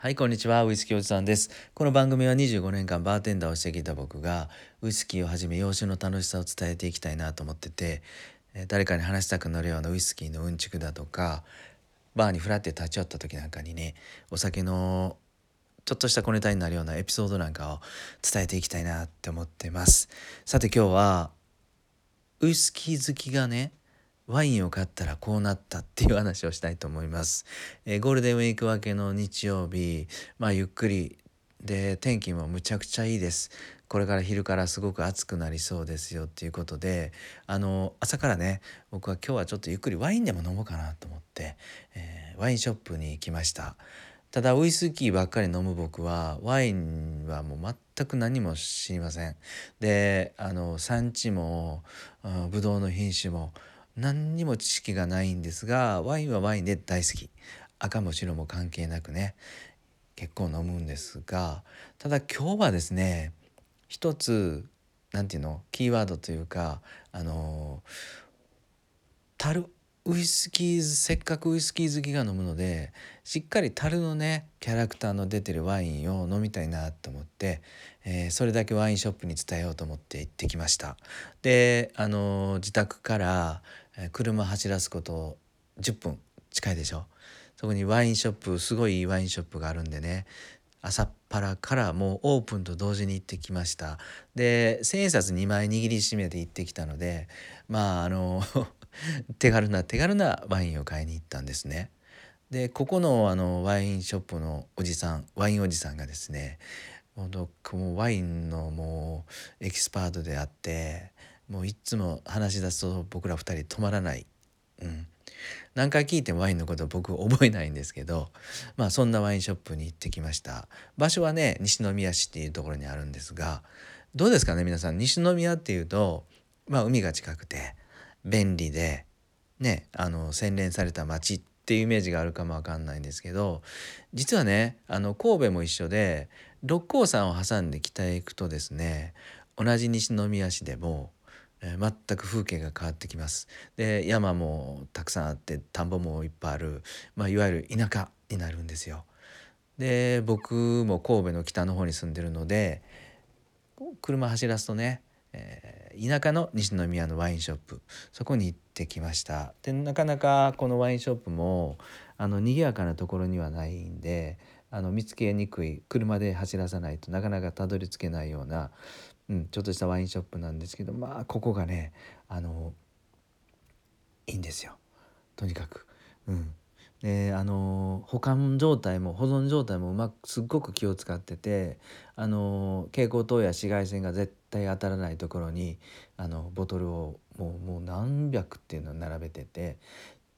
はい、こんにちは。ウイスキーおじさんです。この番組は25年間バーテンダーをしてきた僕が、ウイスキーをはじめ洋酒の楽しさを伝えていきたいなと思ってて、誰かに話したくなるようなウイスキーのうんちくだとか、バーにフラって立ち寄った時なんかにね、お酒のちょっとした小ネタになるようなエピソードなんかを伝えていきたいなって思ってます。さて今日は、ウイスキー好きがね、ワインを買ったらこうなったっていう話をしたいと思います。えー、ゴールデンウィーク明けの日曜日、まあゆっくりで天気もむちゃくちゃいいです。これから昼からすごく暑くなりそうですよっていうことであの朝からね僕は今日はちょっとゆっくりワインでも飲もうかなと思って、えー、ワインショップに来ましたただウイスキーばっかり飲む僕はワインはもう全く何も知りませんであの産地もブドウの品種も何にも知識がないんですがワインはワインで大好き。赤も白も関係なくね。結構飲むんですがただ今日はですね一つ何て言うの？キーワードというかあの樽ウイスキーせっかくウイスキー好きが飲むのでしっかり樽のねキャラクターの出てるワインを飲みたいなと思って、えー、それだけワインショップに伝えようと思って行ってきました。であの自宅から車走らすこと10分近いでしょ？そこにワインショップすごいワインショップがあるんでね。朝っぱらからもうオープンと同時に行ってきました。で千円札2枚握りしめて行ってきたのでまああの 手軽な手軽なワインを買いに行ったんですね。でここのあのワインショップのおじさんワインおじさんがですねもうワインのもうエキスパートであってもういつも話し出すと僕ら2人止まらない、うん、何回聞いてもワインのこと僕覚えないんですけどまあそんなワインショップに行ってきました。場所はね西宮市っていうところにあるんですがどうですかね皆さん？西宮っていうとまあ海が近くて便利でねあの洗練された街っていうイメージがあるかもわかんないんですけど実はねあの神戸も一緒で六甲山を挟んで北へ行くとですね同じ西宮市でも、えー、全く風景が変わってきます。で山もたくさんあって田んぼもいっぱいある、まあ、いわゆる田舎になるんですよ。で僕も神戸の北の方に住んでるので車走らすとねえー、田舎の西宮のワインショップそこに行ってきましたでなかなかこのワインショップもあの賑やかなところにはないんであの見つけにくい車で走らさないとなかなかたどり着けないような、うん、ちょっとしたワインショップなんですけどまあここがねあのいいんですよ。とにかく。うん。であの保管状態も保存状態もうまくすっごく気を使っててあの蛍光灯や紫外線が絶対当たらないところにあのボトルをもうもう何百っていうのを並べてて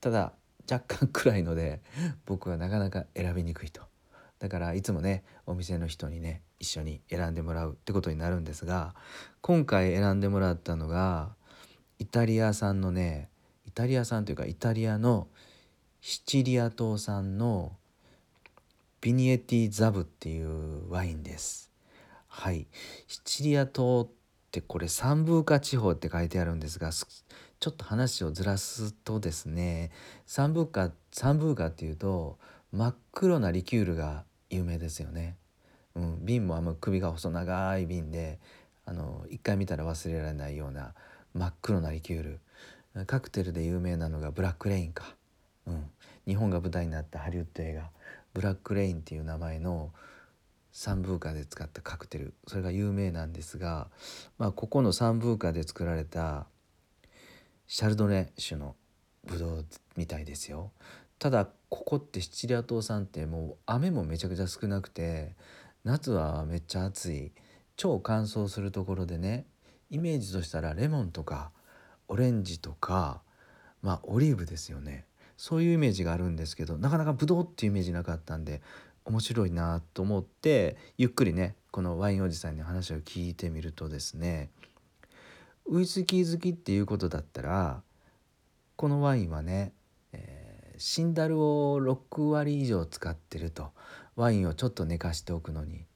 ただ若干暗いので僕はなかなか選びにくいと。だからいつもねお店の人にね一緒に選んでもらうってことになるんですが今回選んでもらったのがイタリア産のねイタリア産というかイタリアのシチリア島産のビニエティザブっていうワインです。はい、シチリア島ってこれサンブーカ地方って書いてあるんですがちょっと話をずらすとですねサンブーカサンブーカっていうと真っ黒なリキュールが有名ですよね。うん、瓶もあんま首が細長い瓶であの一回見たら忘れられないような真っ黒なリキュール。カクテルで有名なのがブラックレインか。うん、日本が舞台になったハリウッド映画「ブラック・レイン」っていう名前のサンブーカで使ったカクテル。それが有名なんですが、まあ、ここのサンブーカで作られたシャルドネ種のブドウみたいですよ。ただここってシチリア島さんってもう雨もめちゃくちゃ少なくて夏はめっちゃ暑い。超乾燥するところでねイメージとしたらレモンとかオレンジとかまあオリーブですよね。そういうイメージがあるんですけどなかなかブドウっていうイメージなかったんで面白いなと思ってゆっくりねこのワインおじさんに話を聞いてみるとですねウイスキー好きっていうことだったらこのワインはね、シンダルを6割以上使ってるとワインをちょっと寝かしておくのに。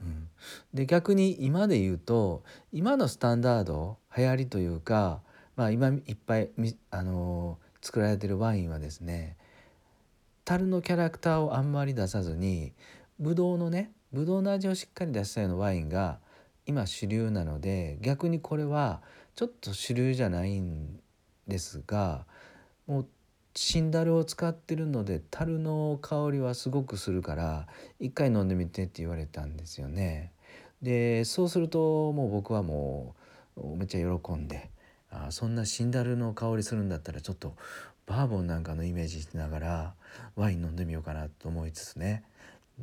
うん、で逆に今で言うと今のスタンダード流行りというか、まあ、今いっぱいあのー作られてるワインはですね樽のキャラクターをあんまり出さずにブドウのねブドウの味をしっかり出したようなワインが今主流なので逆にこれはちょっと主流じゃないんですがもうシンダルを使ってるので樽の香りはすごくするから一回飲んでみてって言われたんですよね。でそうするともう僕はもうめっちゃ喜んであそんなシンダルの香りするんだったらちょっとバーボンなんかのイメージしながらワイン飲んでみようかなと思いつつね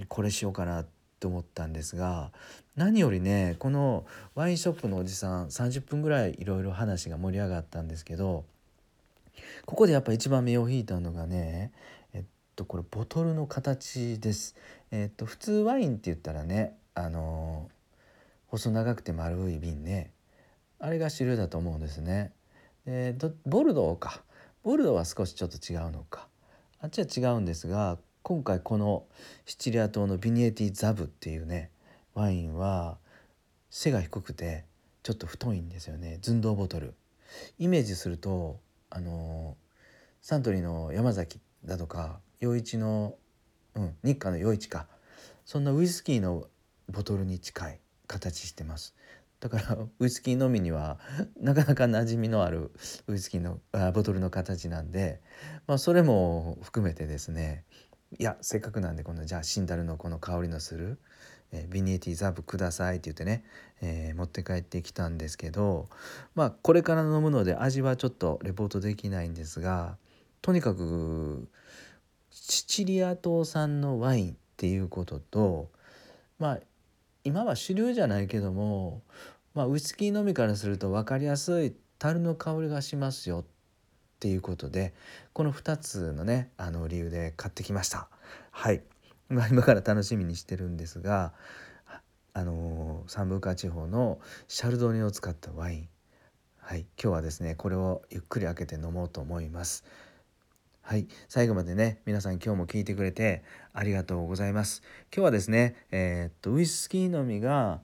これしようかなと思ったんですが何よりねこのワインショップのおじさん30分ぐらいいろいろ話が盛り上がったんですけどここでやっぱ一番目を引いたのがねえっとこれボトルの形です。えっと普通ワインって言ったらねあの細長くて丸い瓶ねあれが主流だと思うんですね。でボルドーかボルドーは少しちょっと違うのかあっちは違うんですが今回このシチリア島のビニエティザブっていうねワインは背が低くてちょっと太いんですよね寸胴ボトルイメージするとあのサントリーの山崎だとか余市の、うん、日課の余市か。そんなウイスキーのボトルに近い形してます。だから ウイスキー飲みにはなかなか馴染みのあるウイスキーのあボトルの形なんで、まあ、それも含めてですね。いやせっかくなんでこのじゃあシンダルのこの香りのする、えー、ビニエティザブくださいって言ってね、えー、持って帰ってきたんですけどまあこれから飲むので味はちょっとレポートできないんですがとにかくシチリア島産のワインっていうこととまあ今は主流じゃないけども、まあ、ウイスキー飲みからすると分かりやすい樽の香りがしますよっていうことでこの2つのねあの理由で買ってきました。はい、まあ、今から楽しみにしてるんですがあのサンブーカ地方のシャルドネを使ったワイン。はい。今日はですねこれをゆっくり開けて飲もうと思います。はい。最後までね皆さん今日も聞いてくれてありがとうございます。今日はですねえー、っとウイスキー飲みが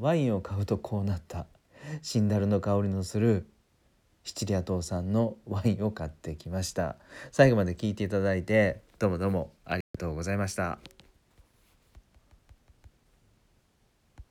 ワインを買うとこうなった。シンダルの香りのするシチリア島産のワインを買ってきました。最後まで聞いていただいてどうもどうもありがとうございました。